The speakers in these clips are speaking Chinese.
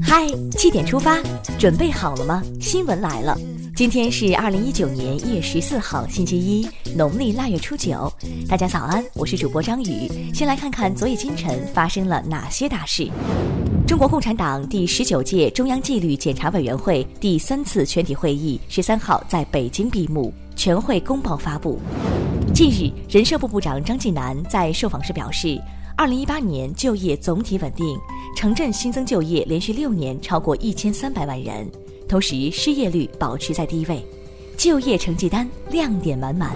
嗨，七点出发，准备好了吗？新闻来了，今天是二零一九年一月十四号，星期一，农历腊月初九。大家早安，我是主播张宇。先来看看昨夜今晨发生了哪些大事。中国共产党第十九届中央纪律检查委员会第三次全体会议十三号在北京闭幕，全会公报发布。近日，人社部部长张晋南在受访时表示。二零一八年就业总体稳定，城镇新增就业连续六年超过一千三百万人，同时失业率保持在低位，就业成绩单亮点满满。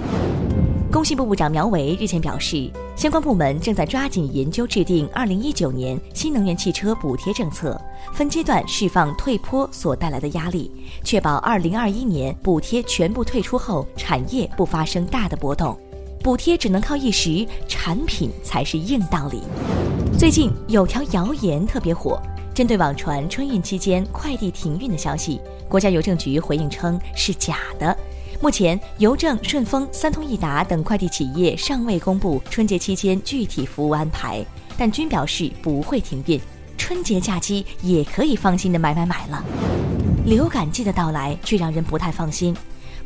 工信部部长苗圩日前表示，相关部门正在抓紧研究制定二零一九年新能源汽车补贴政策，分阶段释放退坡所带来的压力，确保二零二一年补贴全部退出后，产业不发生大的波动。补贴只能靠一时，产品才是硬道理。最近有条谣言特别火，针对网传春运期间快递停运的消息，国家邮政局回应称是假的。目前，邮政、顺丰、三通一达等快递企业尚未公布春节期间具体服务安排，但均表示不会停运，春节假期也可以放心的买买买了。流感季的到来却让人不太放心。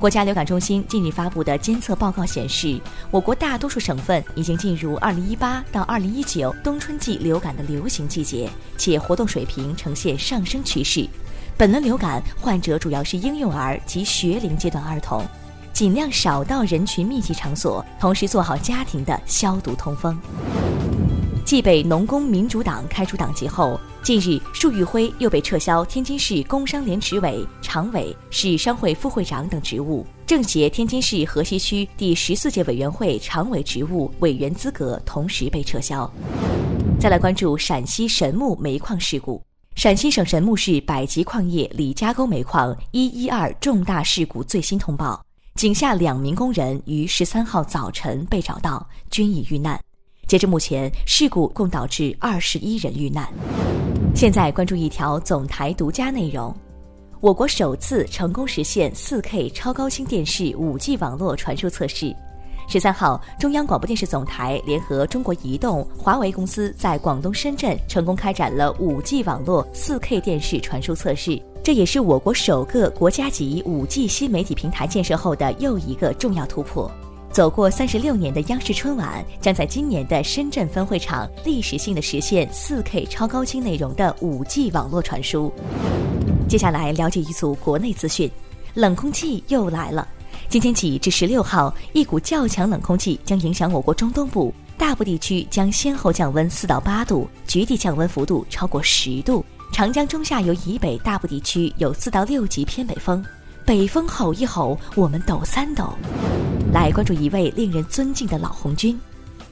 国家流感中心近日发布的监测报告显示，我国大多数省份已经进入2018到2019冬春季流感的流行季节，且活动水平呈现上升趋势。本轮流感患者主要是婴幼儿及学龄阶段儿童，尽量少到人群密集场所，同时做好家庭的消毒通风。继被农工民主党开除党籍后，近日束昱辉又被撤销天津市工商联执委、常委、市商会副会长等职务，政协天津市河西区第十四届委员会常委职务委员资格同时被撤销。再来关注陕西神木煤矿事故，陕西省神木市百吉矿业李家沟煤矿一一二重大事故最新通报，井下两名工人于十三号早晨被找到，均已遇难。截至目前，事故共导致二十一人遇难。现在关注一条总台独家内容：我国首次成功实现四 K 超高清电视五 G 网络传输测试。十三号，中央广播电视总台联合中国移动、华为公司在广东深圳成功开展了五 G 网络四 K 电视传输测试，这也是我国首个国家级五 G 新媒体平台建设后的又一个重要突破。走过三十六年的央视春晚，将在今年的深圳分会场历史性的实现四 K 超高清内容的五 G 网络传输。接下来了解一组国内资讯，冷空气又来了。今天起至十六号，一股较强冷空气将影响我国中东部，大部地区将先后降温四到八度，局地降温幅度超过十度。长江中下游以北大部地区有四到六级偏北风。北风吼一吼，我们抖三抖。来关注一位令人尊敬的老红军。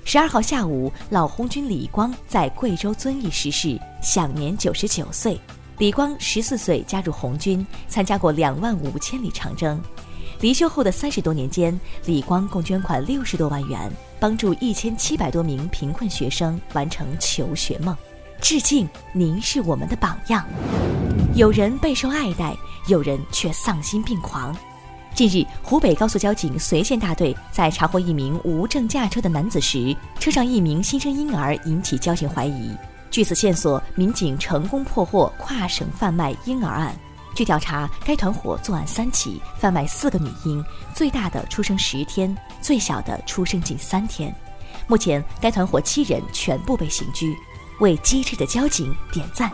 十二号下午，老红军李光在贵州遵义逝世，享年九十九岁。李光十四岁加入红军，参加过两万五千里长征。离休后的三十多年间，李光共捐款六十多万元，帮助一千七百多名贫困学生完成求学梦。致敬，您是我们的榜样。有人备受爱戴，有人却丧心病狂。近日，湖北高速交警随县大队在查获一名无证驾车的男子时，车上一名新生婴儿引起交警怀疑。据此线索，民警成功破获跨省贩卖婴儿案。据调查，该团伙作案三起，贩卖四个女婴，最大的出生十天，最小的出生仅三天。目前，该团伙七人全部被刑拘。为机智的交警点赞。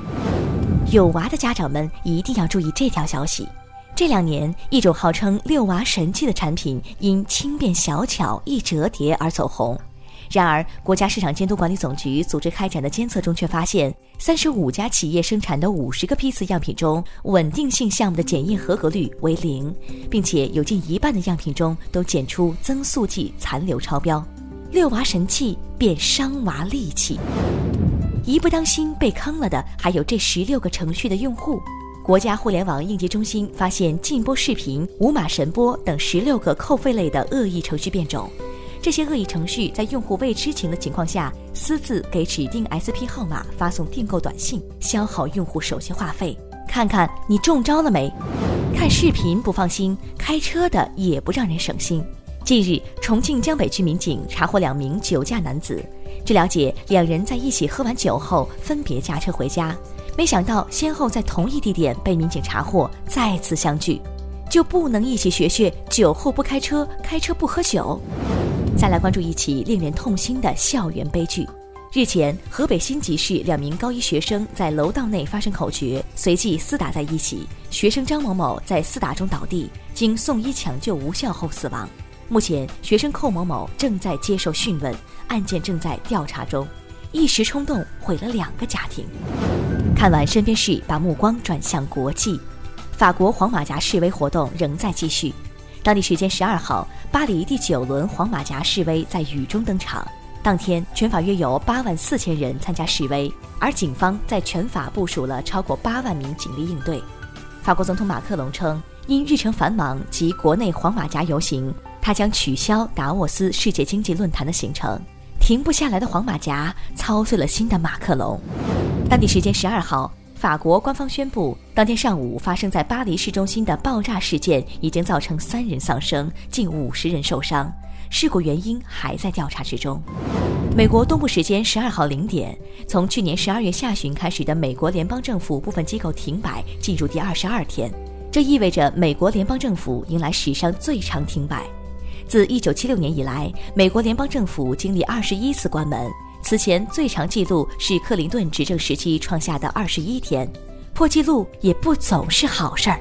有娃的家长们一定要注意这条消息。这两年，一种号称“六娃神器”的产品因轻便小巧、易折叠而走红。然而，国家市场监督管理总局组织开展的监测中却发现，三十五家企业生产的五十个批次样品中，稳定性项目的检验合格率为零，并且有近一半的样品中都检出增速剂残留超标。六娃神器变伤娃利器。一不当心被坑了的还有这十六个程序的用户。国家互联网应急中心发现禁播视频、无码神播等十六个扣费类的恶意程序变种。这些恶意程序在用户未知情的情况下，私自给指定 SP 号码发送订购短信，消耗用户手机话费。看看你中招了没？看视频不放心，开车的也不让人省心。近日，重庆江北区民警查获两名酒驾男子。据了解，两人在一起喝完酒后分别驾车回家。没想到先后在同一地点被民警查获，再次相聚，就不能一起学学酒后不开车，开车不喝酒？再来关注一起令人痛心的校园悲剧。日前，河北辛集市两名高一学生在楼道内发生口角，随即厮打在一起。学生张某某在厮打中倒地，经送医抢救无效后死亡。目前，学生寇某某正在接受讯问，案件正在调查中。一时冲动毁了两个家庭。看完身边事，把目光转向国际。法国黄马甲示威活动仍在继续。当地时间十二号，巴黎第九轮黄马甲示威在雨中登场。当天，全法约有八万四千人参加示威，而警方在全法部署了超过八万名警力应对。法国总统马克龙称，因日程繁忙及国内黄马甲游行，他将取消达沃斯世界经济论坛的行程。停不下来的黄马甲操碎了心的马克龙。当地时间十二号，法国官方宣布，当天上午发生在巴黎市中心的爆炸事件已经造成三人丧生，近五十人受伤。事故原因还在调查之中。美国东部时间十二号零点，从去年十二月下旬开始的美国联邦政府部分机构停摆进入第二十二天，这意味着美国联邦政府迎来史上最长停摆。自一九七六年以来，美国联邦政府经历二十一次关门，此前最长记录是克林顿执政时期创下的二十一天。破纪录也不总是好事儿。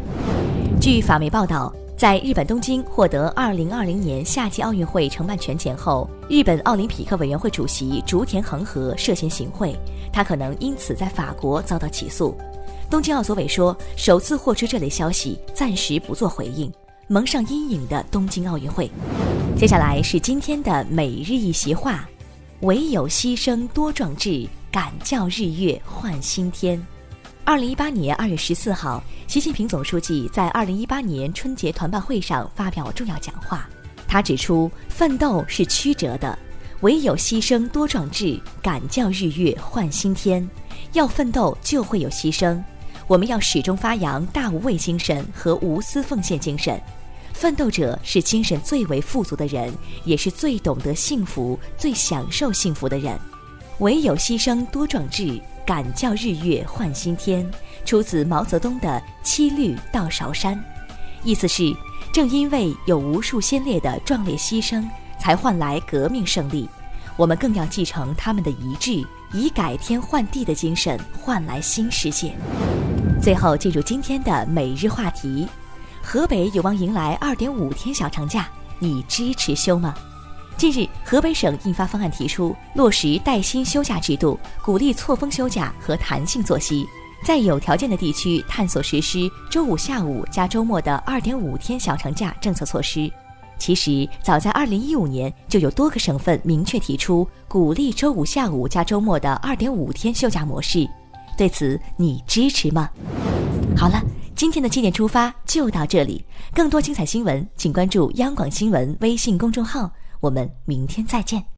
据法媒报道。在日本东京获得2020年夏季奥运会承办权前后，日本奥林匹克委员会主席竹田恒河涉嫌行贿，他可能因此在法国遭到起诉。东京奥组委说，首次获知这类消息，暂时不做回应。蒙上阴影的东京奥运会，接下来是今天的每日一席话：唯有牺牲多壮志，敢叫日月换新天。二零一八年二月十四号，习近平总书记在二零一八年春节团办会上发表重要讲话。他指出，奋斗是曲折的，唯有牺牲多壮志，敢叫日月换新天。要奋斗，就会有牺牲。我们要始终发扬大无畏精神和无私奉献精神。奋斗者是精神最为富足的人，也是最懂得幸福、最享受幸福的人。唯有牺牲多壮志。敢叫日月换新天，出自毛泽东的《七律到韶山》，意思是：正因为有无数先烈的壮烈牺牲，才换来革命胜利。我们更要继承他们的遗志，以改天换地的精神换来新世界。最后进入今天的每日话题：河北有望迎来二点五天小长假，你支持休吗？近日，河北省印发方案，提出落实带薪休假制度，鼓励错峰休假和弹性作息，在有条件的地区探索实施周五下午加周末的二点五天小长假政策措施。其实，早在二零一五年就有多个省份明确提出鼓励周五下午加周末的二点五天休假模式。对此，你支持吗？好了，今天的七点出发就到这里。更多精彩新闻，请关注央广新闻微信公众号。我们明天再见。